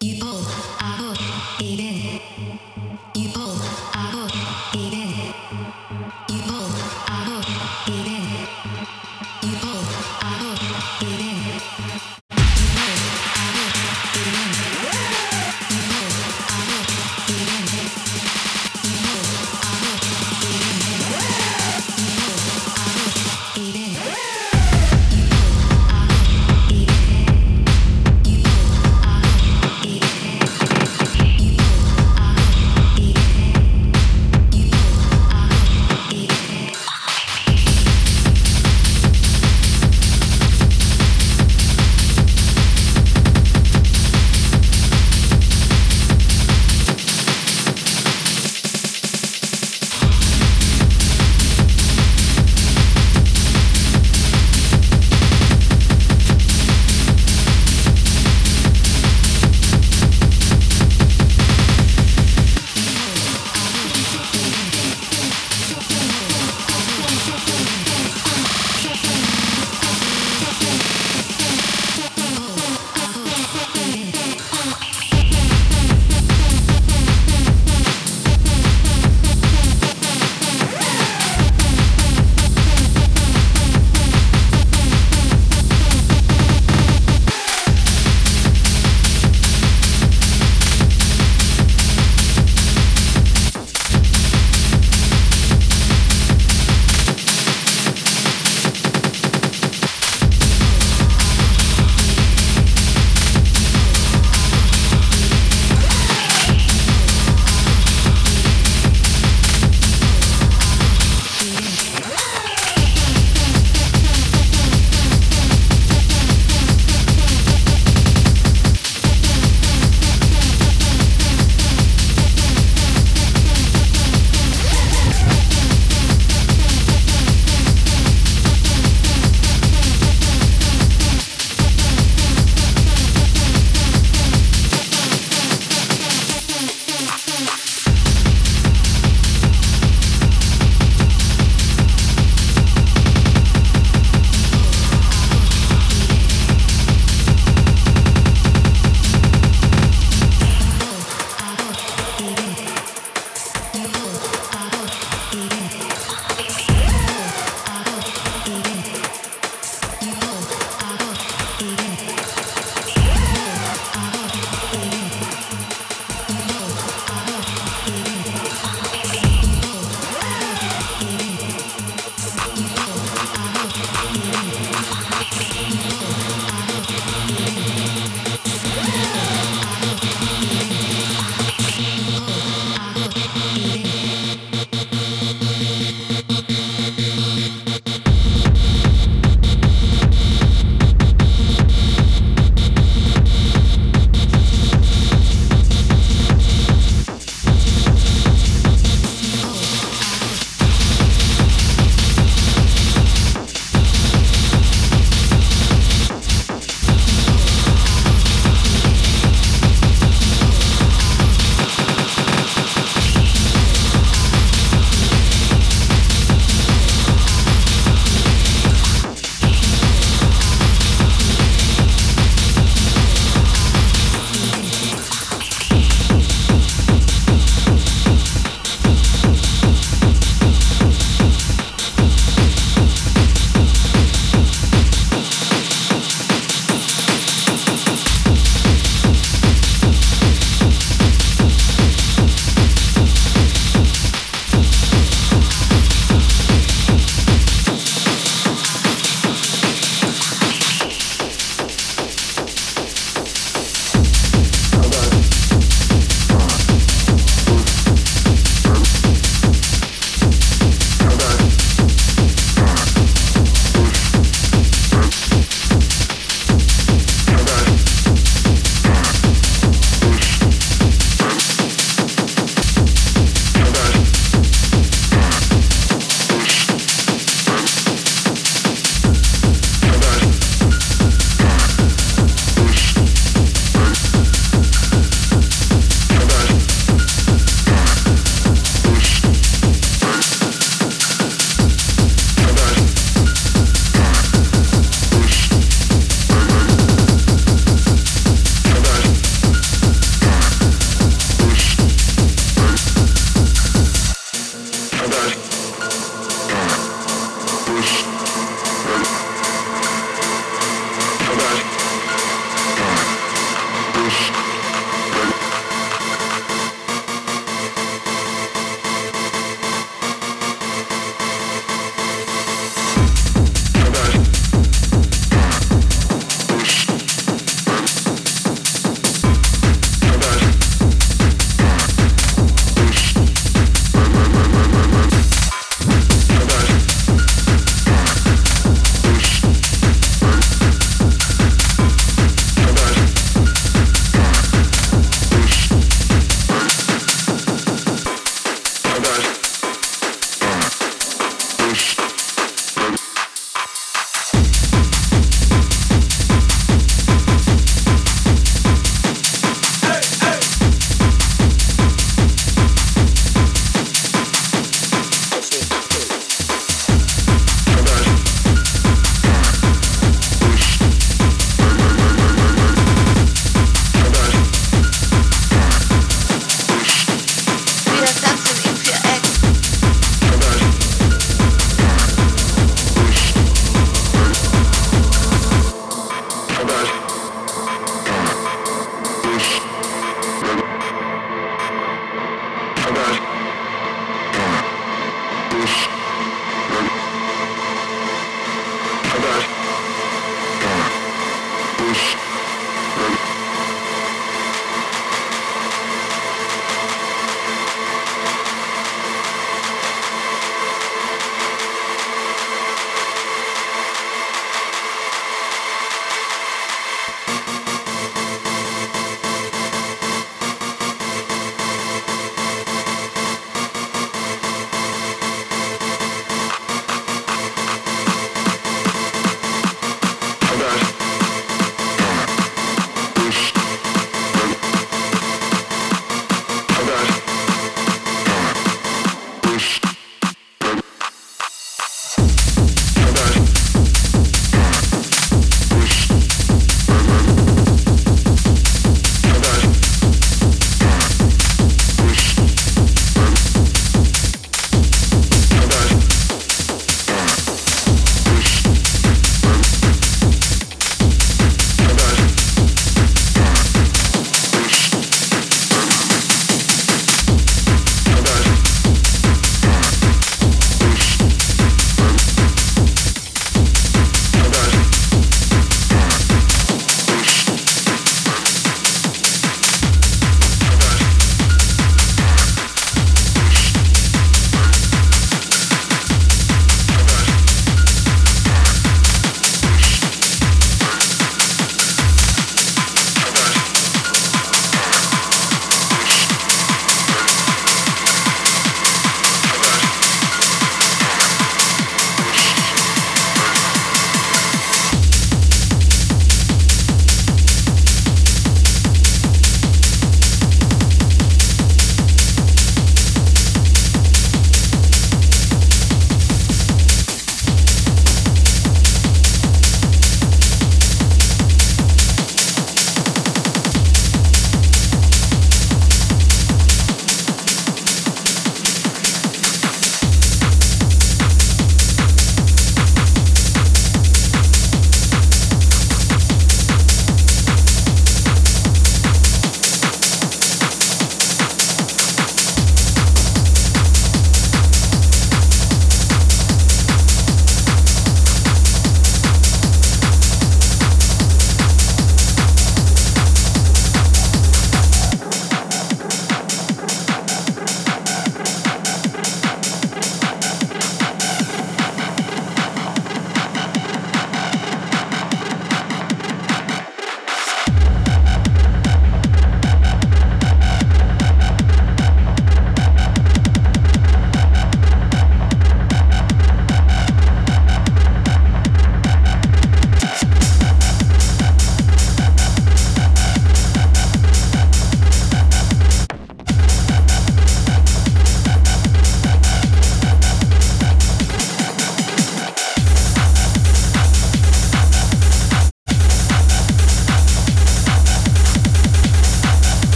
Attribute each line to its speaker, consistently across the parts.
Speaker 1: you
Speaker 2: both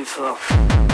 Speaker 2: Plus fort.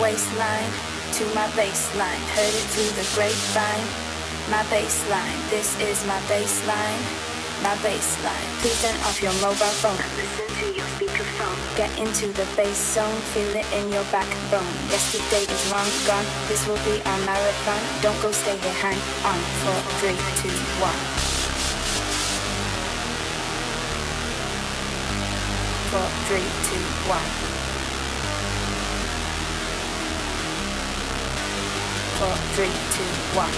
Speaker 3: Waistline to my baseline. Heard it through the grapevine. My baseline, this is my baseline, my baseline. Please turn off your mobile phone.
Speaker 2: Listen to your speakerphone. Get into the bass zone, feel it in your backbone. Yesterday is long gone, this will be our marathon. Don't go, stay here, hang on. Four, three, two, one. Four, three, two, one. Four, three, two, one.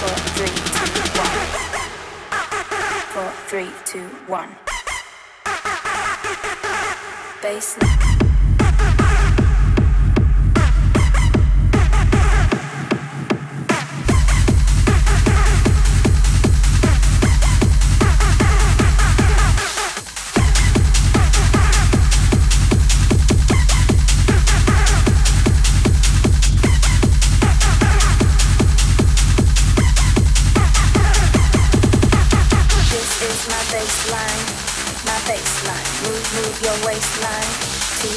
Speaker 2: Four, three, two, one. Four, three, two, one. Baseline.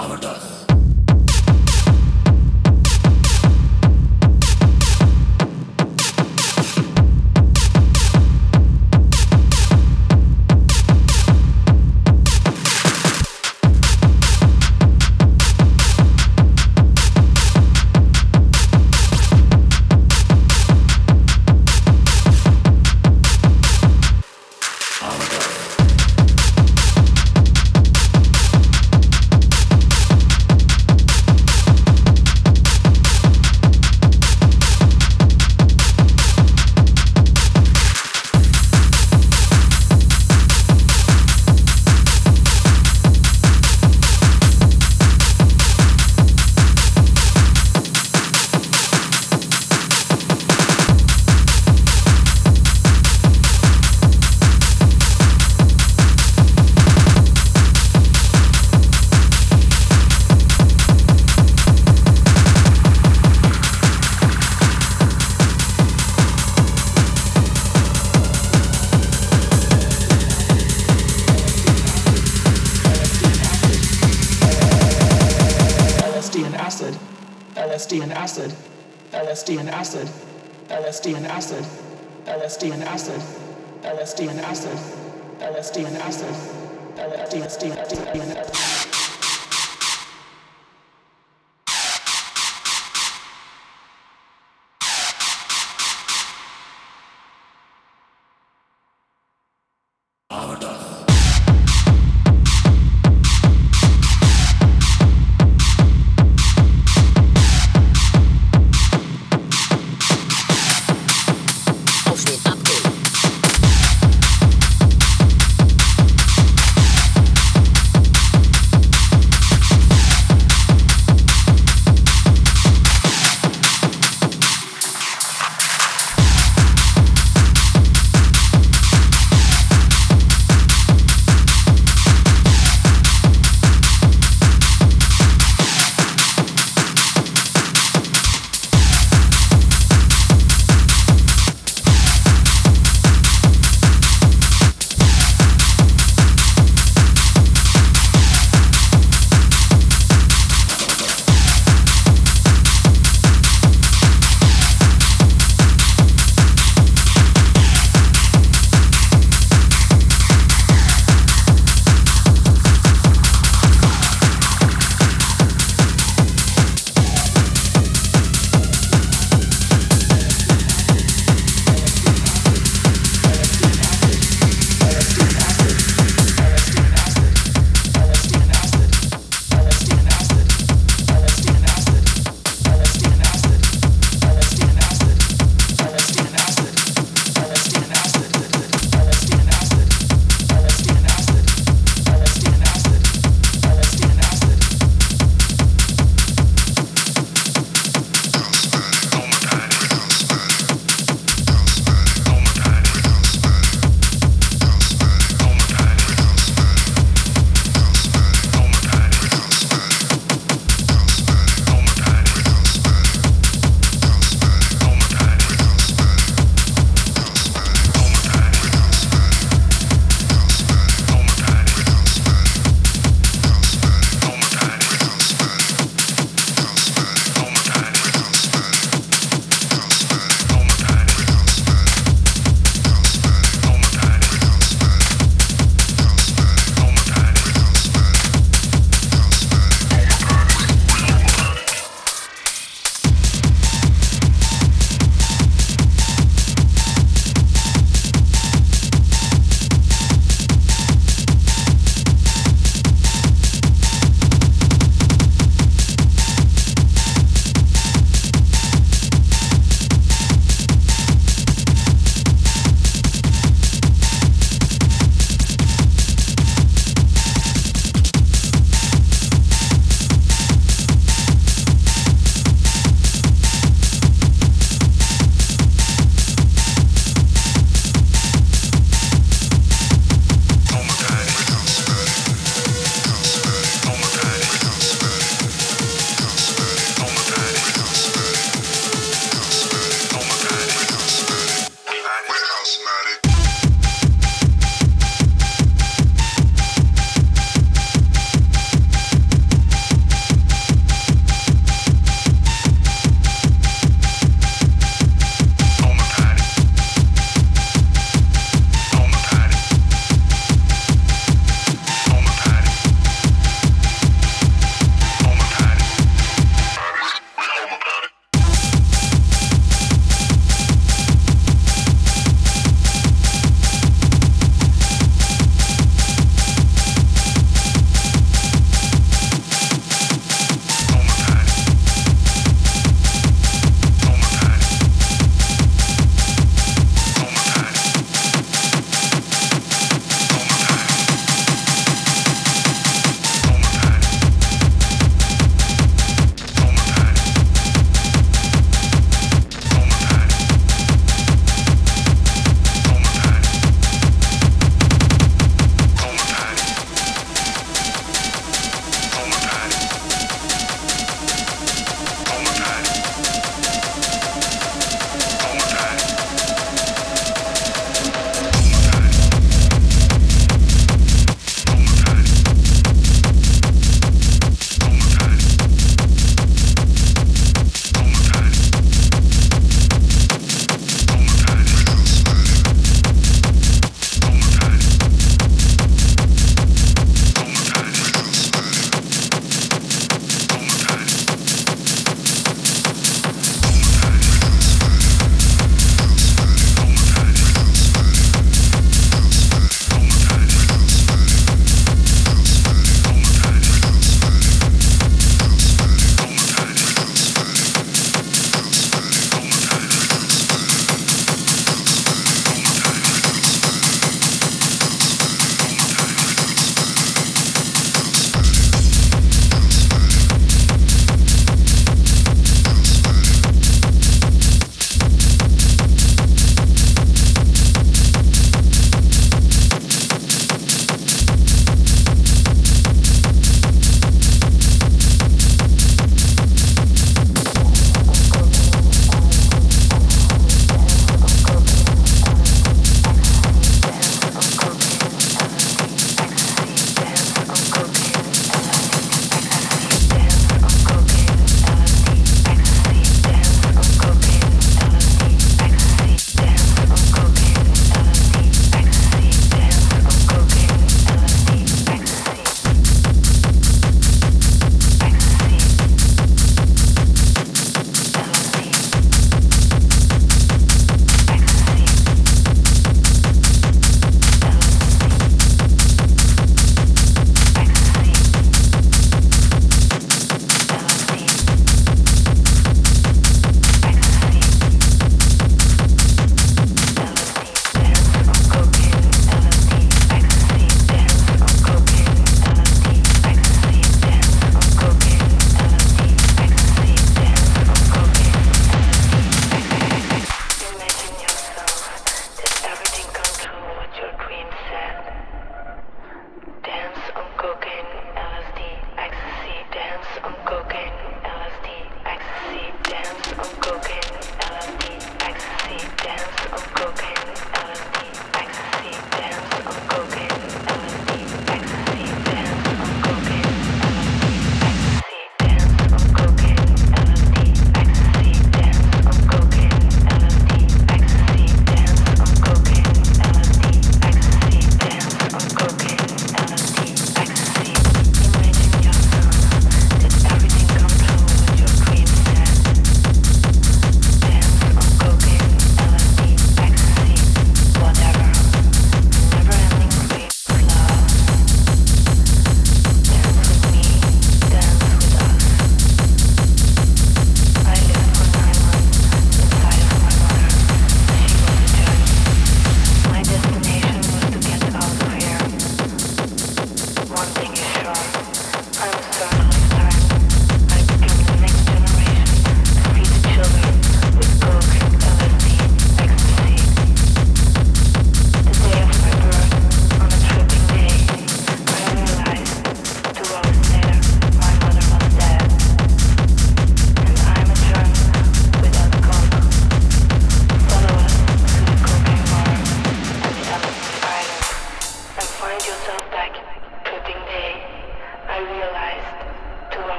Speaker 4: ആവട്ടെ.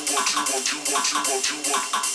Speaker 4: want,
Speaker 5: you want, you want, you want, you want, you want.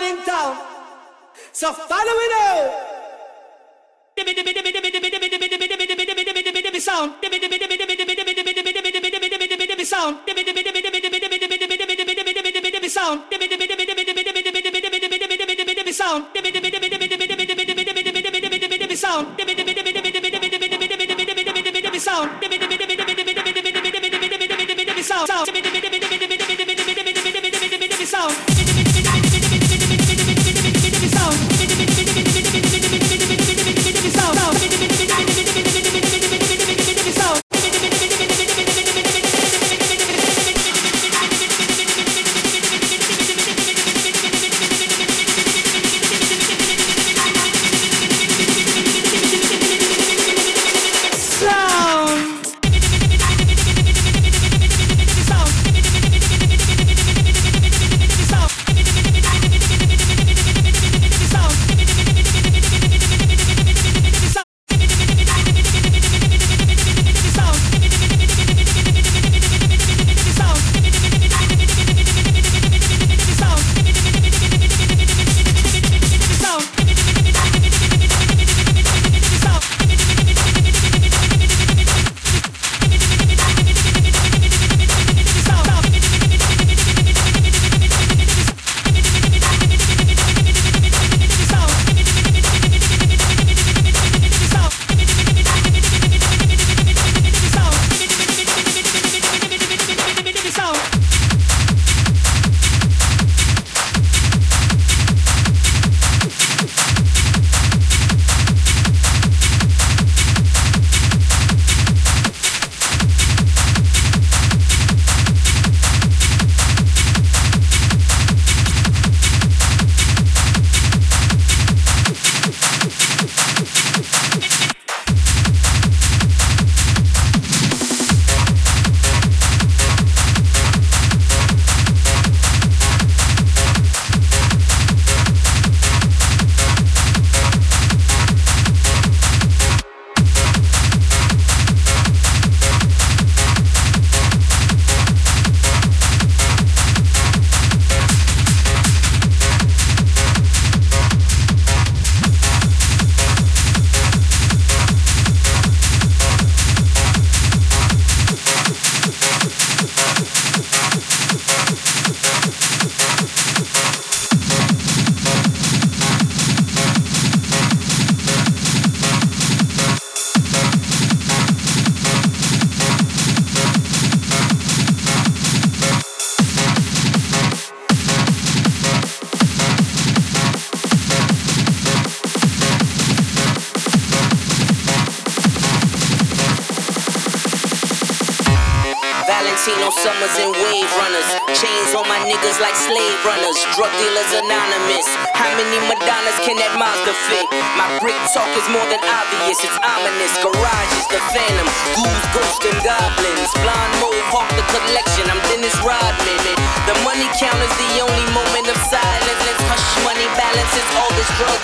Speaker 5: in town. So follow me now. Sound. Sound. Sound.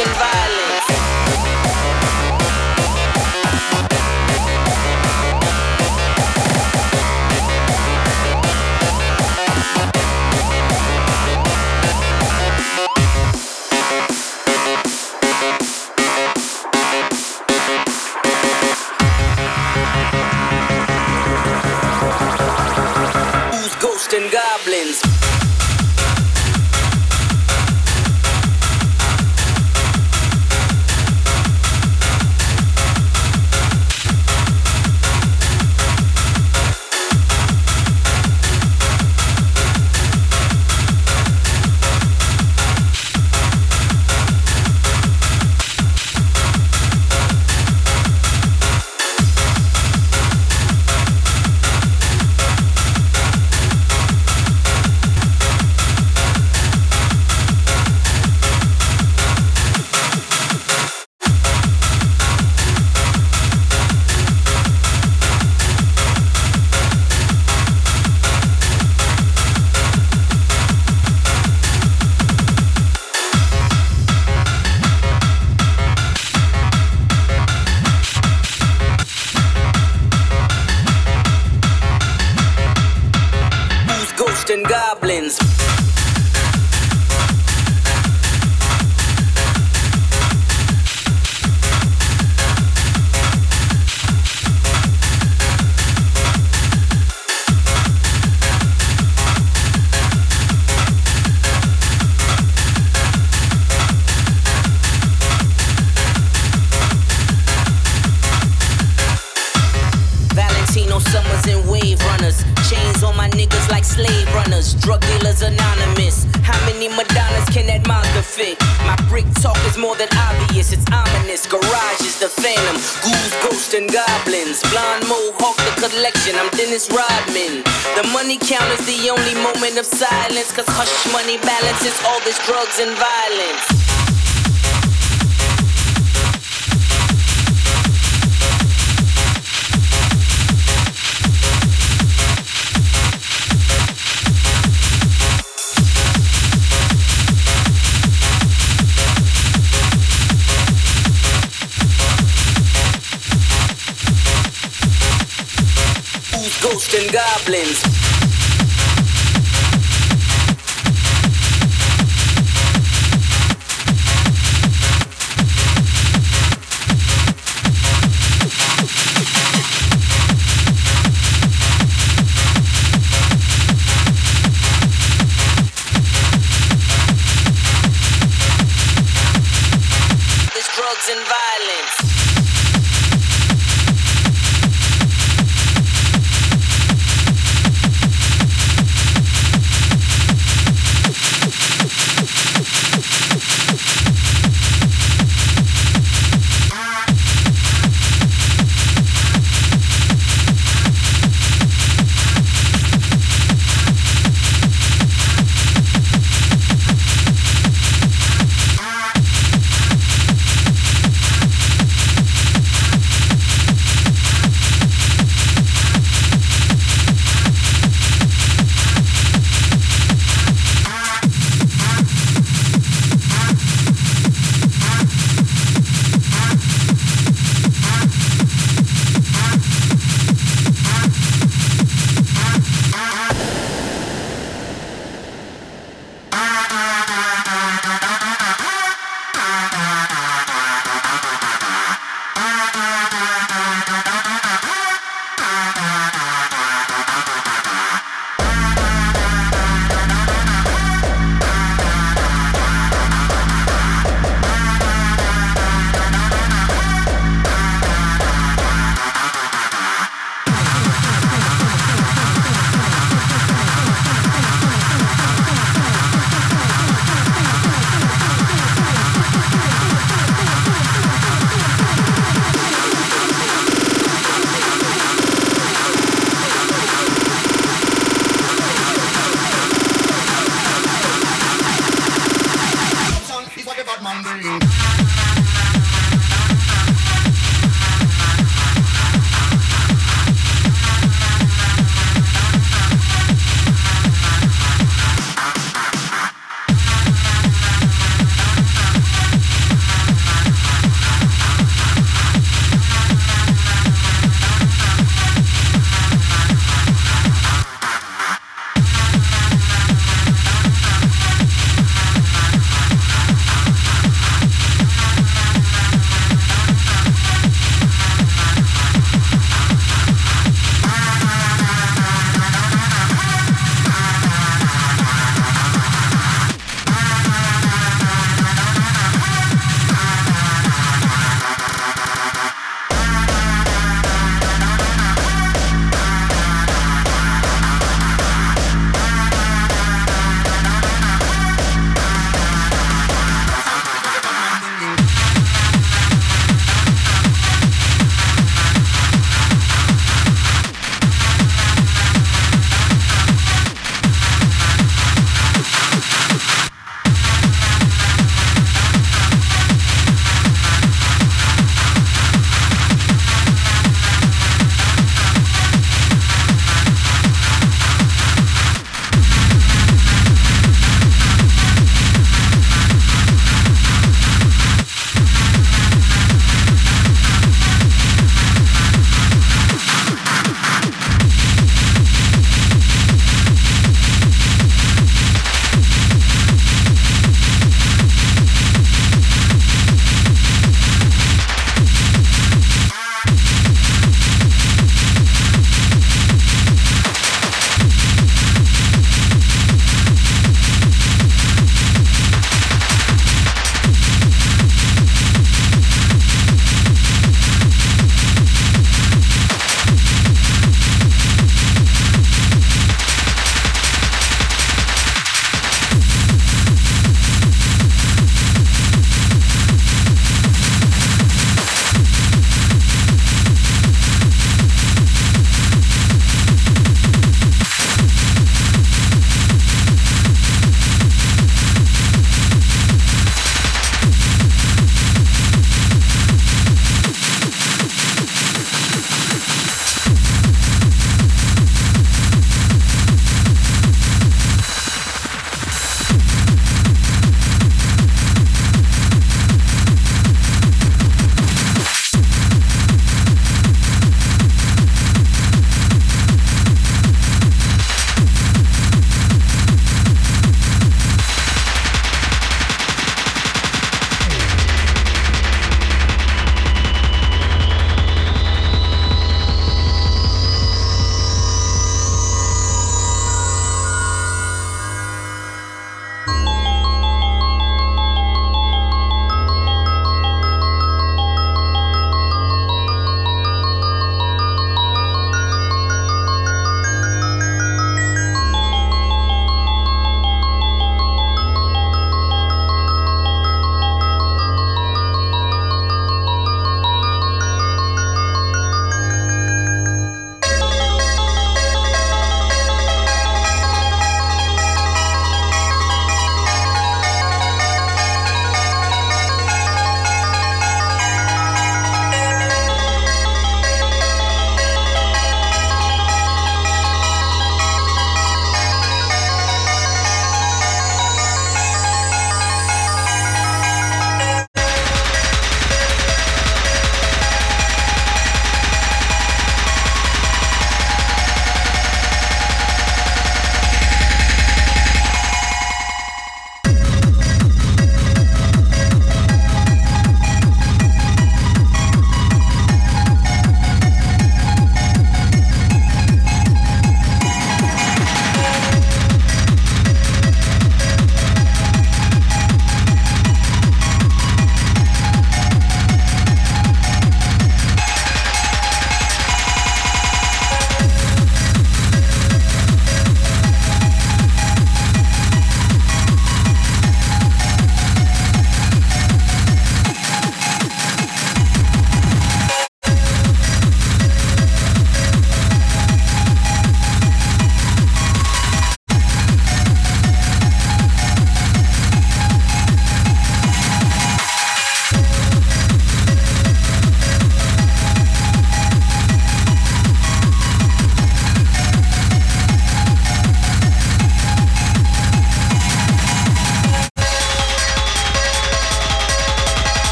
Speaker 6: In violent.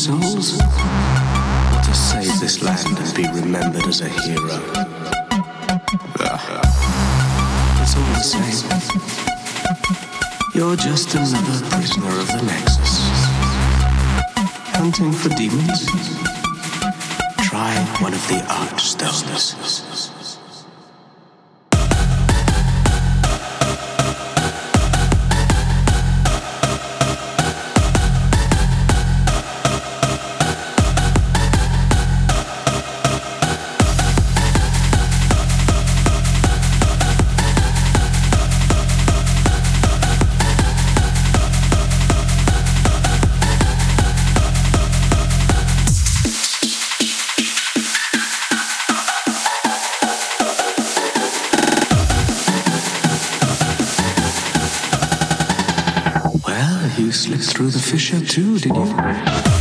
Speaker 6: Souls? To save this land and be remembered as a hero? It's all the same. You're just another prisoner of the Nexus. Hunting for demons? Try one of the Archstones. Through the fissure too, did you?